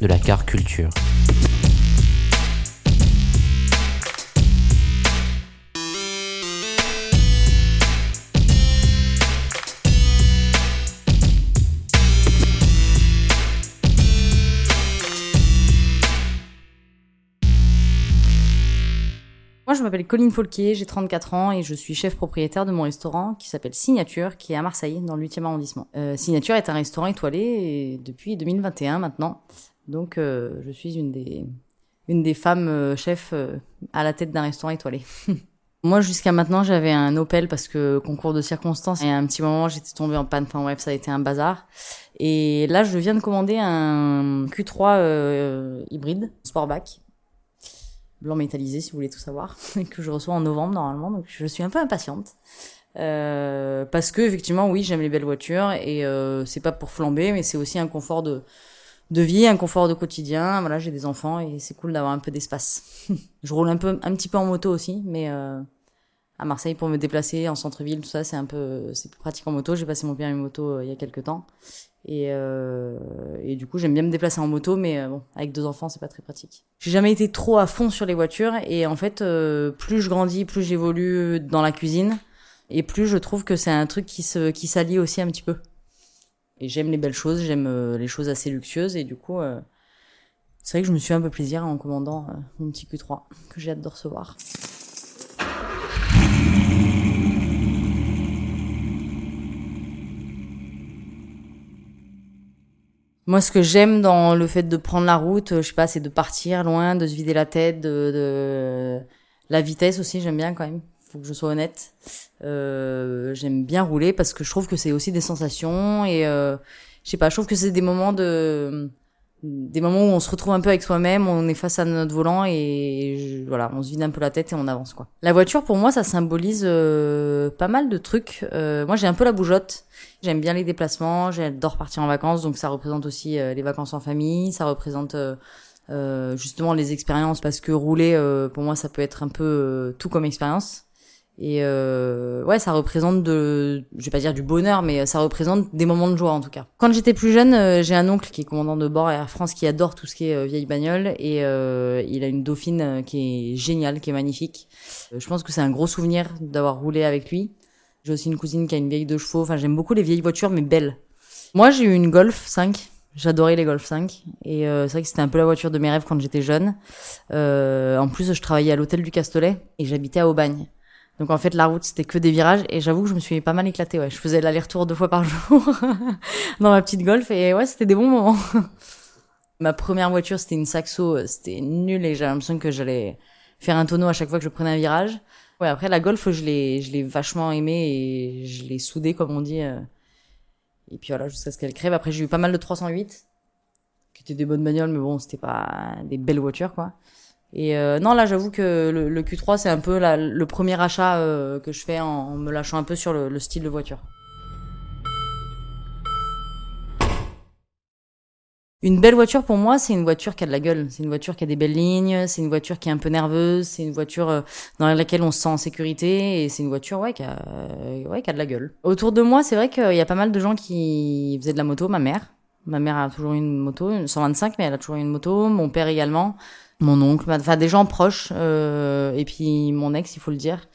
de la car culture. Moi, je m'appelle Colline Folquier, j'ai 34 ans et je suis chef propriétaire de mon restaurant qui s'appelle Signature, qui est à Marseille, dans le 8e arrondissement. Euh, Signature est un restaurant étoilé depuis 2021 maintenant. Donc, euh, je suis une des, une des femmes euh, chefs euh, à la tête d'un restaurant étoilé. Moi, jusqu'à maintenant, j'avais un Opel parce que concours de circonstances. Et à un petit moment, j'étais tombée en panne. Enfin bref, ça a été un bazar. Et là, je viens de commander un Q3 euh, hybride, Sportback, blanc métallisé si vous voulez tout savoir, que je reçois en novembre normalement, donc je suis un peu impatiente. Euh, parce que effectivement oui j'aime les belles voitures et euh, c'est pas pour flamber mais c'est aussi un confort de de vie un confort de quotidien voilà j'ai des enfants et c'est cool d'avoir un peu d'espace je roule un peu un petit peu en moto aussi mais euh, à Marseille pour me déplacer en centre-ville tout ça c'est un peu c'est plus pratique en moto j'ai passé mon permis moto euh, il y a quelques temps et, euh, et du coup, j'aime bien me déplacer en moto, mais euh, bon, avec deux enfants, c'est pas très pratique. J'ai jamais été trop à fond sur les voitures, et en fait, euh, plus je grandis, plus j'évolue dans la cuisine, et plus je trouve que c'est un truc qui se qui s'allie aussi un petit peu. Et j'aime les belles choses, j'aime euh, les choses assez luxueuses, et du coup, euh, c'est vrai que je me suis un peu plaisir en commandant euh, mon petit Q3 que j'ai hâte de recevoir. Moi, ce que j'aime dans le fait de prendre la route, je sais pas, c'est de partir loin, de se vider la tête, de, de... la vitesse aussi, j'aime bien quand même. Faut que je sois honnête. Euh, j'aime bien rouler parce que je trouve que c'est aussi des sensations et euh, je sais pas, je trouve que c'est des moments de des moments où on se retrouve un peu avec soi-même, on est face à notre volant et voilà, on se vide un peu la tête et on avance quoi. La voiture pour moi ça symbolise euh, pas mal de trucs. Euh, moi j'ai un peu la bougeotte. J'aime bien les déplacements, j'adore partir en vacances donc ça représente aussi euh, les vacances en famille, ça représente euh, euh, justement les expériences parce que rouler pour moi ça peut être un peu tout comme expérience. Et euh, ouais, ça représente de, je vais pas dire du bonheur, mais ça représente des moments de joie en tout cas. Quand j'étais plus jeune, euh, j'ai un oncle qui est commandant de bord Air France qui adore tout ce qui est euh, vieille bagnole et euh, il a une Dauphine euh, qui est géniale, qui est magnifique. Je pense que c'est un gros souvenir d'avoir roulé avec lui. J'ai aussi une cousine qui a une vieille deux chevaux. Enfin, j'aime beaucoup les vieilles voitures, mais belles. Moi, j'ai eu une Golf 5. J'adorais les Golf 5. Et euh, c'est vrai que c'était un peu la voiture de mes rêves quand j'étais jeune. Euh, en plus, je travaillais à l'hôtel du Castellet et j'habitais à Aubagne. Donc en fait, la route, c'était que des virages. Et j'avoue que je me suis pas mal éclatée. Ouais. Je faisais l'aller-retour deux fois par jour dans ma petite Golf. Et ouais, c'était des bons moments. Ma première voiture, c'était une Saxo. C'était nul et j'avais l'impression que j'allais faire un tonneau à chaque fois que je prenais un virage. Ouais, après la Golf, je l'ai, je l'ai vachement aimée et je l'ai soudée, comme on dit. euh. Et puis voilà, jusqu'à ce qu'elle crève. Après, j'ai eu pas mal de 308, qui étaient des bonnes bagnoles, mais bon, c'était pas des belles voitures, quoi. Et euh, non, là, j'avoue que le, le Q3, c'est un peu le premier achat euh, que je fais en, me lâchant un peu sur le, le style de voiture. Une belle voiture pour moi, c'est une voiture qui a de la gueule. C'est une voiture qui a des belles lignes. C'est une voiture qui est un peu nerveuse. C'est une voiture euh, dans laquelle on se sent en sécurité. Et c'est une voiture ouais qui a qui a de la gueule. Autour de moi, c'est vrai qu'il y a pas mal de gens qui faisaient de la moto. Ma mère, ma mère a toujours une moto, une 125, mais elle a toujours une moto. Mon père également. Mon oncle, enfin des gens proches. euh, et puis mon ex, il faut le dire,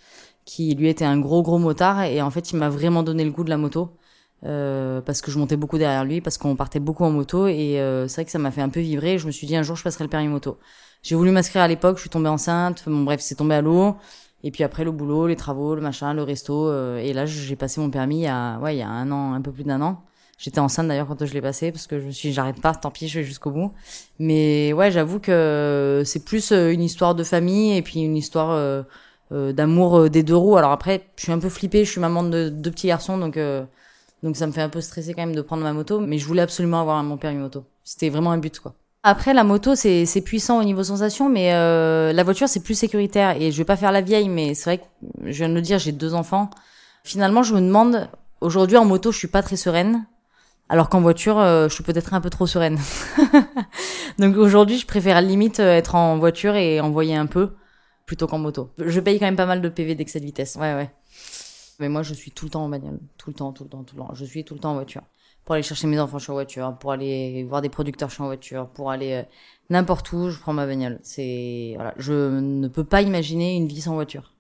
qui lui était un gros gros motard. Et en fait, il m'a vraiment donné le goût de la moto. euh, parce que je montais beaucoup derrière lui, parce qu'on partait beaucoup en moto, et euh, c'est vrai que ça m'a fait un peu vibrer. Je me suis dit un jour je passerai le permis moto. J'ai voulu m'inscrire à l'époque, je suis tombée enceinte. Bon bref, c'est tombé à l'eau. Et puis après le boulot, les travaux, le machin, le resto, euh, et là j'ai passé mon permis a ouais il y a un an, un peu plus d'un an. J'étais enceinte d'ailleurs quand je l'ai passé parce que je me suis dit, j'arrête pas, tant pis, je vais jusqu'au bout. Mais ouais, j'avoue que c'est plus euh, une histoire de famille et puis une histoire euh, euh, d'amour des deux roues. Alors après, je suis un peu flippée, je suis maman de deux petits garçons, donc donc ça me fait un peu stresser quand même de prendre ma moto. Mais je voulais absolument avoir mon permis moto. C'était vraiment un but quoi. Après, la moto, c'est puissant au niveau sensation, mais la voiture, c'est plus sécuritaire. Et je vais pas faire la vieille, mais c'est vrai que, je viens de le dire, j'ai deux enfants. Finalement, je me demande, aujourd'hui en moto, je suis pas très sereine. Alors qu'en voiture, euh, je suis peut-être un peu trop sereine. Donc aujourd'hui, je préfère limite euh, être en voiture et envoyer un peu plutôt qu'en moto. Je paye quand même pas mal de PV d'excès de vitesse. Ouais, ouais. Mais moi, je suis tout le temps en bagnole. Tout le temps, tout le temps, tout le temps. Je suis tout le temps en voiture. Pour aller chercher mes enfants, je suis en voiture. Pour aller voir des producteurs, je suis en voiture. Pour aller euh, n'importe où, je prends ma bagnole. C'est, voilà. Je ne peux pas imaginer une vie sans voiture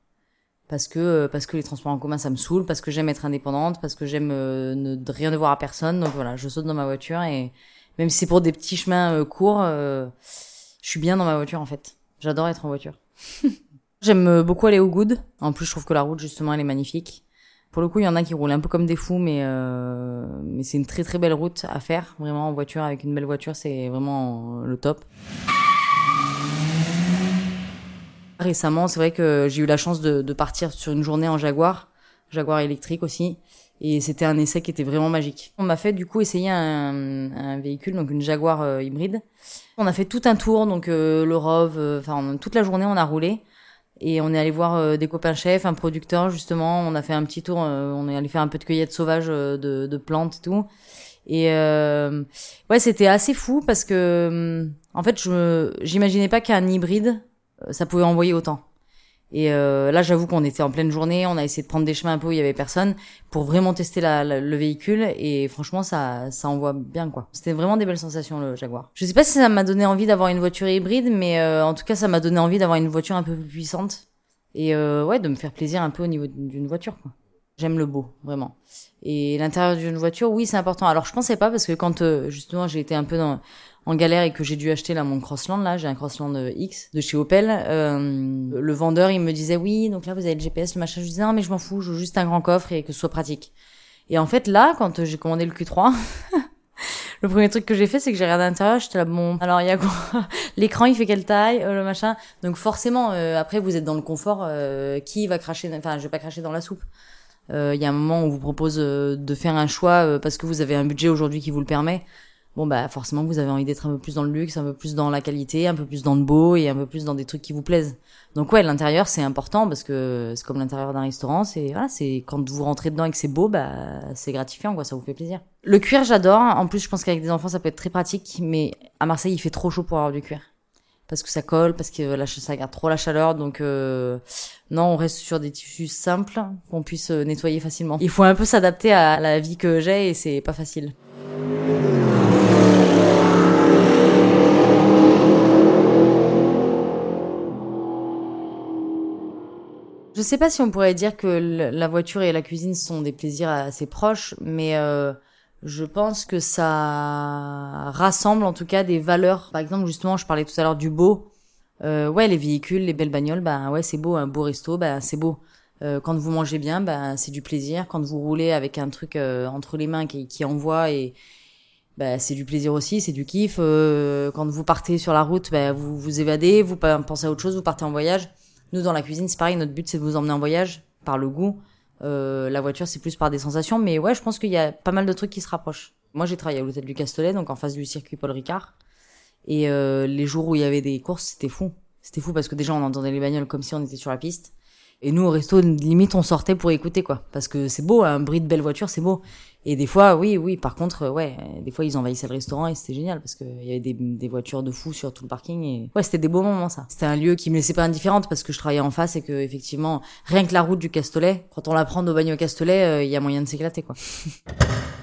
parce que euh, parce que les transports en commun ça me saoule, parce que j'aime être indépendante, parce que j'aime euh, ne rien devoir à personne. Donc voilà, je saute dans ma voiture et même si c'est pour des petits chemins euh, courts, je suis bien dans ma voiture en fait. J'adore être en voiture. j'aime beaucoup aller au Good. En plus, je trouve que la route justement elle est magnifique. Pour le coup, il y en a qui roulent un peu comme des fous, mais mais c'est une très très belle route à faire. Vraiment en voiture avec une belle voiture, c'est vraiment le top. Récemment, c'est vrai que j'ai eu la chance de, partir sur une journée en Jaguar, Jaguar électrique aussi, et c'était un essai qui était vraiment magique. On m'a fait du coup essayer un, véhicule, donc une Jaguar euh, hybride. On a fait tout un tour, donc euh, le Rove, euh, enfin toute la journée on a roulé. Et on est allé voir des copains chefs, un producteur justement. On a fait un petit tour, on est allé faire un peu de cueillette sauvage de, plantes et tout. Et ouais, c'était assez fou parce que en fait, je j'imaginais pas qu'un hybride ça pouvait envoyer autant. Et euh, là, j'avoue qu'on était en pleine journée, on a essayé de prendre des chemins un peu où il y avait personne pour vraiment tester la, le véhicule et franchement, ça, ça envoie bien quoi. C'était vraiment des belles sensations le Jaguar. Je sais pas si ça m'a donné envie d'avoir une voiture hybride, mais euh, en tout cas, ça m'a donné envie d'avoir une voiture un peu plus puissante et euh, ouais, de me faire plaisir un peu au niveau d'une voiture quoi. J'aime le beau, vraiment. Et l'intérieur d'une voiture, oui, c'est important. Alors, je pensais pas parce que quand euh, justement j'ai été un peu dans en galère et que j'ai dû acheter là mon Crossland là, j'ai un Crossland euh, X de chez Opel. Euh, le vendeur il me disait oui, donc là vous avez le GPS, le machin. Je disais non mais je m'en fous, je veux juste un grand coffre et que ce soit pratique. Et en fait là, quand euh, j'ai commandé le Q3, le premier truc que j'ai fait c'est que j'ai regardé à l'intérieur, j'étais là bon, alors il y a quoi? L'écran il fait quelle taille, le machin? Donc forcément après vous êtes dans le confort, qui va cracher Enfin je vais pas cracher dans la soupe. Il y a un moment où on vous propose de faire un choix parce que vous avez un budget aujourd'hui qui vous le permet bon bah forcément vous avez envie d'être un peu plus dans le luxe, un peu plus dans la qualité, un peu plus dans le beau et un peu plus dans des trucs qui vous plaisent. Donc ouais, l'intérieur c'est important parce que c'est comme l'intérieur d'un restaurant, c'est voilà, c'est quand vous rentrez dedans et que c'est beau, bah c'est gratifiant quoi, ça vous fait plaisir. Le cuir j'adore, en plus je pense qu'avec des enfants ça peut être très pratique, mais à Marseille il fait trop chaud pour avoir du cuir. Parce que ça colle, parce que la, ça garde trop la chaleur, donc euh, non, on reste sur des tissus simples qu'on puisse euh, nettoyer facilement. Il faut un peu s'adapter à la vie que j'ai et c'est pas facile. Je sais pas si on pourrait dire que la voiture et la cuisine sont des plaisirs assez proches, mais euh, je pense que ça rassemble en tout cas des valeurs. Par exemple, justement, je parlais tout à l'heure du beau. Euh, ouais, les véhicules, les belles bagnoles, bah ouais, c'est beau. Un beau resto, bah c'est beau. Euh, quand vous mangez bien, bah c'est du plaisir. Quand vous roulez avec un truc euh, entre les mains qui, qui envoie et bah, c'est du plaisir aussi, c'est du kiff. Quand vous partez sur la route, bah, vous vous évadez, vous pensez à autre chose, vous partez en voyage. Nous, dans la cuisine, c'est pareil. Notre but, c'est de vous emmener en voyage par le goût. Euh, la voiture, c'est plus par des sensations. Mais ouais, je pense qu'il y a pas mal de trucs qui se rapprochent. Moi, j'ai travaillé à l'hôtel du Castellet, donc en face du circuit Paul Ricard. Et euh, les jours où il y avait des courses, c'était fou. C'était fou parce que déjà, on entendait les bagnoles comme si on était sur la piste. Et nous, au resto, limite, on sortait pour écouter, quoi. Parce que c'est beau, un bruit de belle voiture, c'est beau. Et des fois, oui, oui, par contre, ouais, des fois, ils envahissaient le restaurant et c'était génial parce qu'il y avait des, voitures de fous sur tout le parking et ouais, c'était des beaux moments, ça. C'était un lieu qui me laissait pas indifférente parce que je travaillais en face et que, effectivement, rien que la route du Castellet, quand on la prend au bagne au Castellet, euh, il y a moyen de s'éclater, quoi.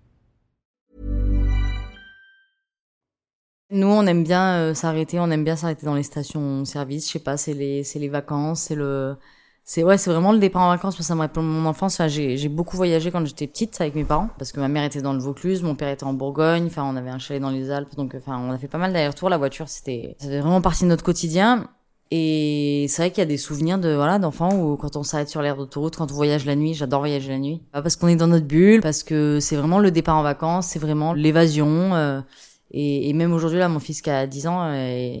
Nous, on aime bien euh, s'arrêter, on aime bien s'arrêter dans les stations-service. Je sais pas, c'est les, c'est les vacances, c'est le, c'est ouais, c'est vraiment le départ en vacances. Que ça me rappelle mon enfance. Enfin, j'ai, j'ai beaucoup voyagé quand j'étais petite avec mes parents, parce que ma mère était dans le Vaucluse, mon père était en Bourgogne. Enfin, on avait un chalet dans les Alpes, donc enfin, on a fait pas mal d'allers-retours. La voiture, c'était, ça faisait vraiment partie de notre quotidien. Et c'est vrai qu'il y a des souvenirs de voilà d'enfants où quand on s'arrête sur l'aire d'autoroute, quand on voyage la nuit, j'adore voyager la nuit. Parce qu'on est dans notre bulle, parce que c'est vraiment le départ en vacances, c'est vraiment l'évasion. euh, et, et même aujourd'hui là, mon fils qui a 10 ans, euh,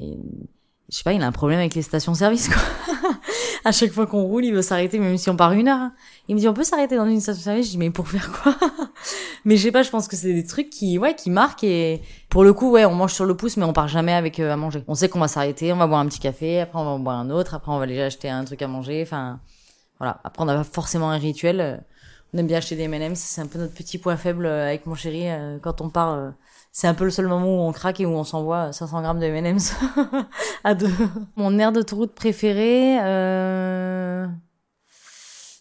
je sais pas, il a un problème avec les stations-service quoi. à chaque fois qu'on roule, il veut s'arrêter, même si on part une heure. hein. Il me dit on peut s'arrêter dans une station-service? Je dis mais pour faire quoi? Mais je sais pas, je pense que c'est des trucs qui ouais qui marquent et pour le coup ouais on mange sur le pouce mais on part jamais avec euh, à manger. On sait qu'on va s'arrêter, on va boire un petit café, après on va en boire un autre, après on va aller acheter un truc à manger. Enfin voilà. Après on pas forcément un rituel. euh, On aime bien acheter des M&M's, c'est un peu notre petit point faible avec mon chéri quand on part. C'est un peu le seul moment où on craque et où on s'envoie 500 grammes de M&M's à deux. Mon aire d'autoroute préférée, euh...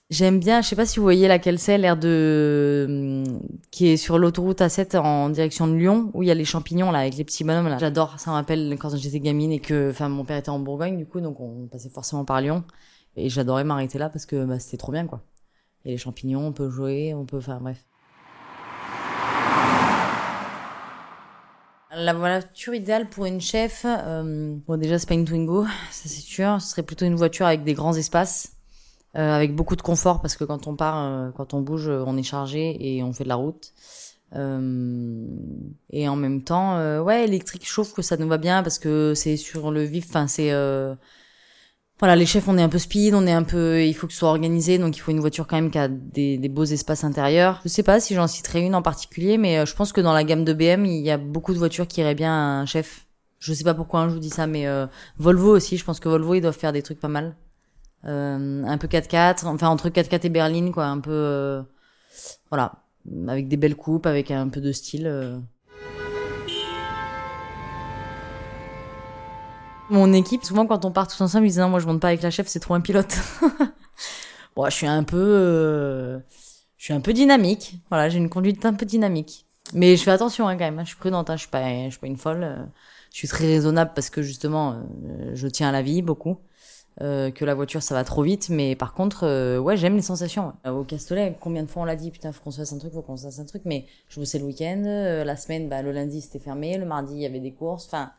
j'aime bien, je sais pas si vous voyez laquelle c'est, l'aire de qui est sur l'autoroute A7 en direction de Lyon, où il y a les champignons là avec les petits bonhommes là. J'adore, ça me rappelle quand j'étais gamine et que, enfin, mon père était en Bourgogne du coup, donc on passait forcément par Lyon et j'adorais m'arrêter là parce que bah, c'était trop bien quoi. A les champignons, on peut jouer, on peut faire bref. La voiture idéale pour une chef, euh, bon déjà c'est pas une Twingo, ça c'est sûr. Ce serait plutôt une voiture avec des grands espaces, euh, avec beaucoup de confort parce que quand on part, euh, quand on bouge, on est chargé et on fait de la route. Euh, et en même temps, euh, ouais, électrique, je trouve que ça nous va bien parce que c'est sur le vif. Enfin, c'est euh, voilà, les chefs, on est un peu speed, on est un peu, il faut que ce soit organisé, donc il faut une voiture quand même qui a des, beaux espaces intérieurs. Je sais pas si j'en citerai une en particulier, mais euh, je pense que dans la gamme de BM, il y a beaucoup de voitures qui iraient bien à un chef. Je sais pas pourquoi hein, je vous dis ça, mais euh, Volvo aussi, je pense que Volvo, ils doivent faire des trucs pas mal. Euh, un peu 4x4, enfin entre 4x4 et berline, quoi, un peu, euh, voilà, avec des belles coupes, avec un peu de style. Mon équipe, souvent quand on part tous ensemble, ils disent non, moi je monte pas avec la chef, c'est trop un pilote. bon, je suis un peu, euh, je suis un peu dynamique. Voilà, j'ai une conduite un peu dynamique. Mais je fais attention hein, quand même. hein, je suis prudente. Hein, je suis pas, je suis pas une folle. euh, je suis très raisonnable parce que justement, euh, je tiens à la vie beaucoup. Euh, que la voiture ça va trop vite, mais par contre, euh, ouais, j'aime les sensations. Au Castellet, combien de fois on l'a dit, putain, faut qu'on se fasse un truc, faut qu'on se fasse un truc, mais je bossais le week-end, la semaine, bah, le lundi c'était fermé, le mardi il y avait des courses, enfin,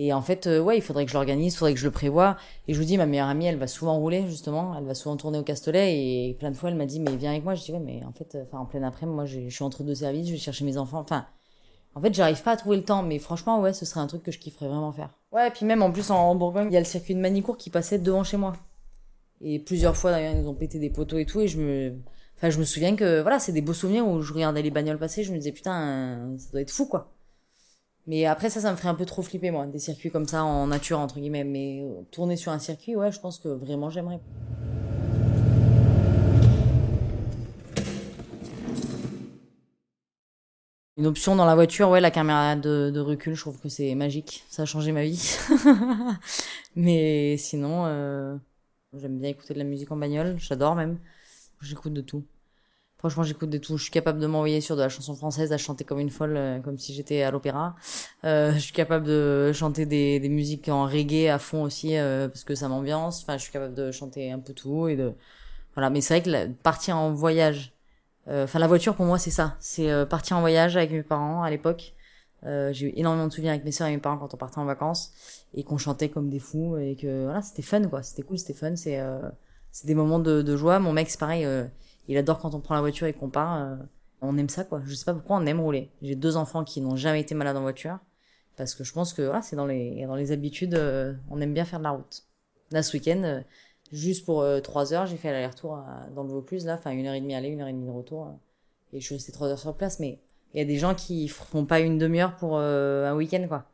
et en fait, euh, ouais, il faudrait que je l'organise, il faudrait que je le prévoie. Et je vous dis, ma meilleure amie, elle va souvent rouler, justement. Elle va souvent tourner au Castellet. Et plein de fois, elle m'a dit, mais viens avec moi. Je dis, ouais, mais en fait, euh, en plein après, moi, j'ai- je suis entre deux services, je vais chercher mes enfants. Enfin, en fait, j'arrive pas à trouver le temps. Mais franchement, ouais, ce serait un truc que je kifferais vraiment faire. Ouais, et puis même, en plus, en, en Bourgogne, il y a le circuit de Manicourt qui passait devant chez moi. Et plusieurs fois, d'ailleurs, ils nous ont pété des poteaux et tout. Et je me, enfin, je me souviens que, voilà, c'est des beaux souvenirs où je regardais les bagnoles passer. Je me disais, putain, ça doit être fou, quoi. Mais après, ça, ça me ferait un peu trop flipper, moi, des circuits comme ça en nature, entre guillemets. Mais euh, tourner sur un circuit, ouais, je pense que vraiment j'aimerais. Une option dans la voiture, ouais, la caméra de, recul, je trouve que c'est magique. Ça a changé ma vie. Mais sinon, euh, j'aime bien écouter de la musique en bagnole. J'adore même. J'écoute de tout. Franchement, j'écoute de tout. Je suis capable de m'envoyer sur de la chanson française, à chanter comme une folle, euh, comme si j'étais à l'opéra. Euh, je suis capable de chanter des, des musiques en reggae à fond aussi, euh, parce que ça m'ambiance. Enfin, je suis capable de chanter un peu tout et de voilà. Mais c'est vrai que partir en voyage, euh, enfin la voiture pour moi c'est ça, c'est euh, partir en voyage avec mes parents à l'époque. J'ai eu énormément de souvenirs avec mes soeurs et mes parents quand on partait en vacances et qu'on chantait comme des fous et que voilà c'était fun quoi, c'était cool, c'était fun, c'est c'est des moments de, de joie. Mon mec c'est pareil. Il adore quand on prend la voiture et qu'on part. euh, on aime ça, quoi. Je sais pas pourquoi on aime rouler. J'ai deux enfants qui n'ont jamais été malades en voiture. Parce que je pense que voilà, c'est dans les, dans les habitudes, euh, on aime bien faire de la route. Là, ce week-end, euh, juste pour trois heures, j'ai fait l'aller-retour dans le Vaucluse, là, enfin une heure et demie aller, une heure et demie de retour. et je suis restée trois heures sur place. Mais il y a des gens qui font pas une demi-heure pour un week-end, quoi.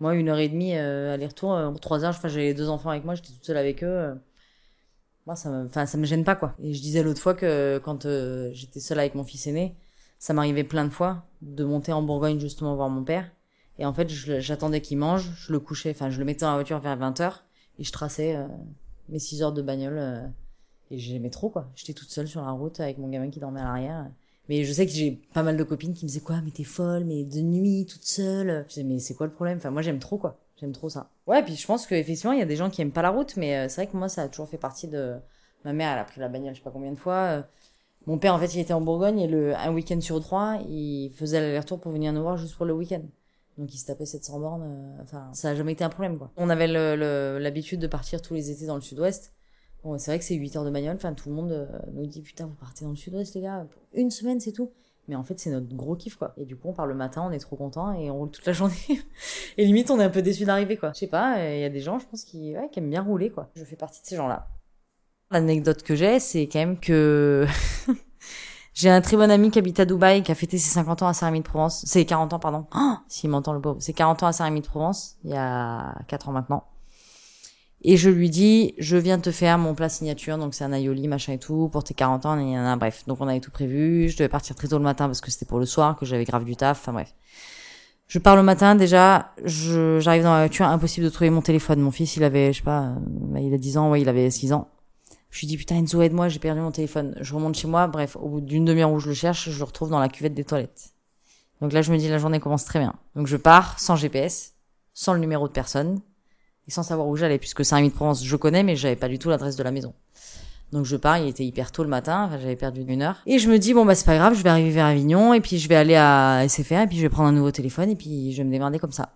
Moi, une heure et demie aller-retour, trois heures, enfin, j'avais les deux enfants avec moi, j'étais toute seule avec eux. Moi ça me enfin ça me gêne pas quoi. Et je disais l'autre fois que quand euh, j'étais seule avec mon fils aîné ça m'arrivait plein de fois de monter en Bourgogne justement voir mon père. Et en fait j'attendais qu'il mange je le couchais enfin je le mettais dans la voiture vers 20h et je traçais euh, mes 6 heures de bagnole euh, et j'aimais trop quoi. J'étais toute seule sur la route avec mon gamin qui dormait à l'arrière. Mais je sais que j'ai pas mal de copines qui me disaient quoi mais t'es folle mais de nuit toute seule? Je disais mais c'est quoi le problème? Enfin moi j'aime trop quoi j'aime trop ça. Ouais puis je pense qu'effectivement il y a des gens qui aiment pas la route mais euh, c'est vrai que moi ça a toujours fait partie de ma mère. Elle a pris la bagnole je sais pas combien de fois. Euh, mon père en fait il était en Bourgogne et le un week-end sur trois il faisait l'aller-retour pour venir nous voir juste pour le week-end. Donc il se tapait 700 bornes euh, enfin ça a jamais été un problème quoi. On avait l'habitude de partir tous les étés dans le sud-ouest. Bon c'est vrai que c'est 8 heures de bagnole enfin tout le monde nous dit putain vous partez dans le sud-ouest les gars pour une semaine c'est tout mais en fait c'est notre gros kiff quoi et du coup on part le matin on est trop content et on roule toute la journée et limite on est un peu déçu d'arriver quoi je sais pas il y a des gens je pense qui, aiment bien rouler quoi je fais partie de ces gens là L'anecdote que j'ai, c'est quand même que j'ai un très bon ami qui habite à Dubaï, qui a fêté ses 50 ans à Saint-Rémy-de-Provence. C'est 40 ans, pardon. Oh, S'il m'entend le pauvre. C'est 40 ans à Saint-Rémy-de-Provence, il y a 4 ans maintenant. Et je lui dis, je viens te faire mon plat signature, donc c'est un aioli, machin et tout, pour tes 40 ans, et un bref. Donc on avait tout prévu, je devais partir très tôt le matin parce que c'était pour le soir, que j'avais grave du taf, enfin bref. Je pars le matin, déjà, j'arrive dans la voiture, impossible de trouver mon téléphone. Mon fils, il avait, je sais pas, euh, il a 10 ans, ouais, il avait 6 ans. Je lui dis putain Enzo aide-moi, j'ai perdu mon téléphone. Je remonte chez moi, bref, au bout d'une demi-heure où je le cherche, je le retrouve dans la cuvette des toilettes. Donc là je me dis la journée commence très bien. Donc je pars sans GPS, sans le numéro de personne et sans savoir où j'allais puisque Saint-Rémy-de-Provence je connais mais j'avais pas du tout l'adresse de la maison. Donc je pars, il était hyper tôt le matin, enfin j'avais perdu une heure. Et je me dis bon bah c'est pas grave, je vais arriver vers Avignon et puis je vais aller à SFR et puis je vais prendre un nouveau téléphone et puis je vais me démerder comme ça.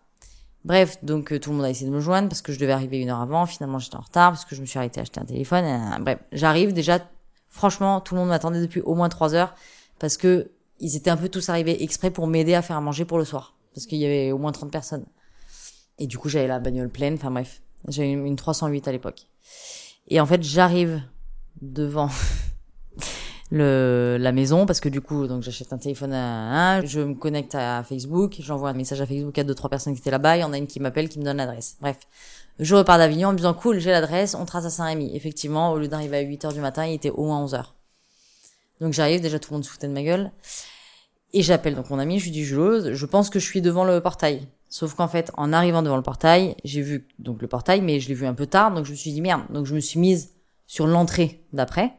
Bref, donc euh, tout le monde a essayé de me joindre parce que je devais arriver une heure avant. Finalement, j'étais en retard parce que je me suis arrêtée à acheter un téléphone. euh, bref, j'arrive déjà. Franchement, tout le monde m'attendait depuis au moins trois heures parce que ils étaient un peu tous arrivés exprès pour m'aider à faire à manger pour le soir parce qu'il y avait au moins 30 personnes. Et du coup, j'avais la bagnole pleine. Enfin bref, j'avais une, une 308 à l'époque. Et en fait, j'arrive devant le la maison parce que du coup donc j'achète un téléphone à un je me connecte à Facebook j'envoie un message à Facebook à deux trois personnes qui étaient là-bas il y en a une qui m'appelle qui me donne l'adresse. Bref je repars d'Avignon en me disant cool j'ai l'adresse on trace à Saint-Rémy. Effectivement au lieu d'arriver à 8 heures du matin il était au moins 11 heures. Donc j'arrive déjà tout le monde se foutait de ma gueule. Et j'appelle donc mon ami je lui dis Jules je pense que je suis devant le portail sauf qu'en fait en arrivant devant le portail j'ai vu donc le portail mais je l'ai vu un peu tard donc je me suis dit merde donc je me suis mise sur l'entrée d'après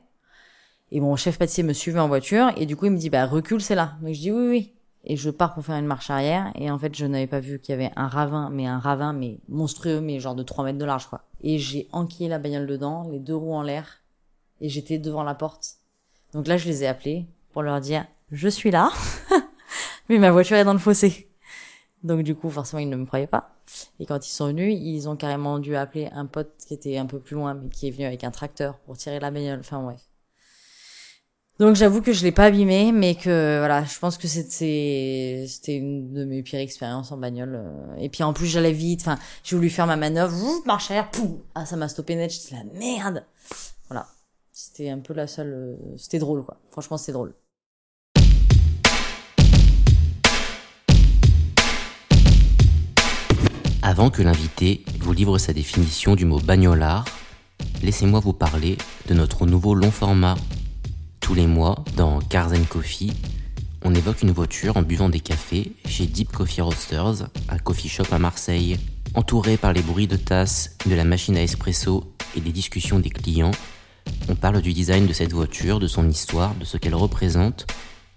et mon chef pâtissier me suivait en voiture et du coup il me dit bah recule c'est là. Donc je dis oui oui. Et je pars pour faire une marche arrière et en fait je n'avais pas vu qu'il y avait un ravin mais un ravin mais monstrueux mais genre de 3 mètres de large quoi. Et j'ai enquillé la bagnole dedans, les deux roues en l'air et j'étais devant la porte. Donc là je les ai appelés pour leur dire je suis là mais ma voiture est dans le fossé. Donc du coup forcément ils ne me croyaient pas. Et quand ils sont venus, ils ont carrément dû appeler un pote qui était un peu plus loin mais qui est venu avec un tracteur pour tirer la bagnole. Enfin bref. Donc j'avoue que je l'ai pas abîmé, mais que voilà, je pense que c'était c'était une de mes pires expériences en bagnole. euh. Et puis en plus j'allais vite, enfin j'ai voulu faire ma manœuvre, ouf, marche arrière, poum, ah ça m'a stoppé net, j'étais la merde. Voilà, c'était un peu la seule, euh, c'était drôle quoi. Franchement c'était drôle. Avant que l'invité vous livre sa définition du mot bagnolard, laissez-moi vous parler de notre nouveau long format. Tous les mois, dans Cars Coffee, on évoque une voiture en buvant des cafés chez Deep Coffee Roasters, un coffee shop à Marseille. Entouré par les bruits de tasses, de la machine à espresso et des discussions des clients, On parle du design de cette voiture, de son histoire, de ce qu'elle représente,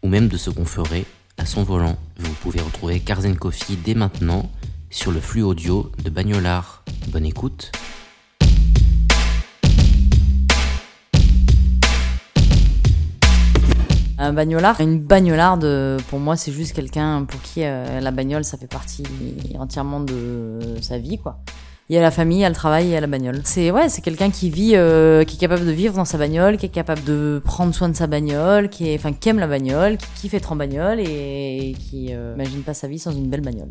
ou même de ce qu'on ferait à son volant. Vous pouvez retrouver Cars Coffee dès maintenant sur le flux audio de Bagnolard. Bonne écoute. Un bagnolard, une bagnolarde, pour moi, c'est juste quelqu'un pour qui euh, la bagnole, ça fait partie entièrement de sa vie, quoi. Il y a la famille, il y a le travail, il y a la bagnole. C'est ouais, c'est quelqu'un qui vit, euh, qui est capable de vivre dans sa bagnole, qui est capable de prendre soin de sa bagnole, qui aime la bagnole, qui kiffe être en bagnole et qui euh, imagine pas sa vie sans une belle bagnole.